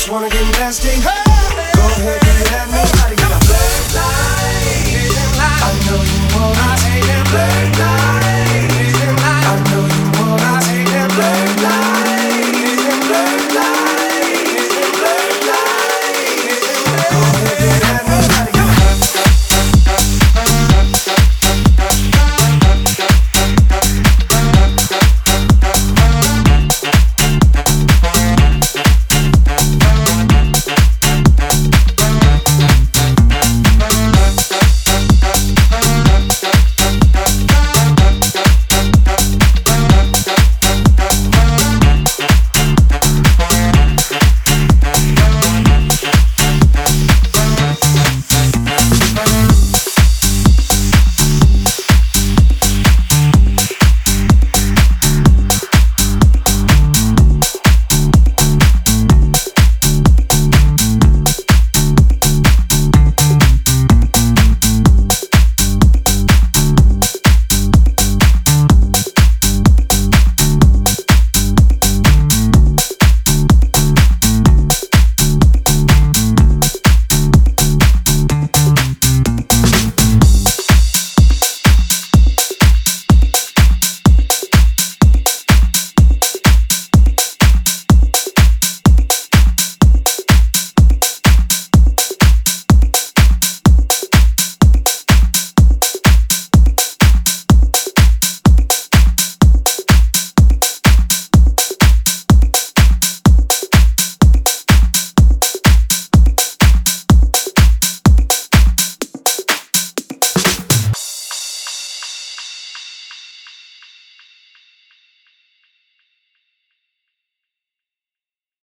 just wanna get nasty. Go ahead, do that. Nobody got a black light. I know you wanna.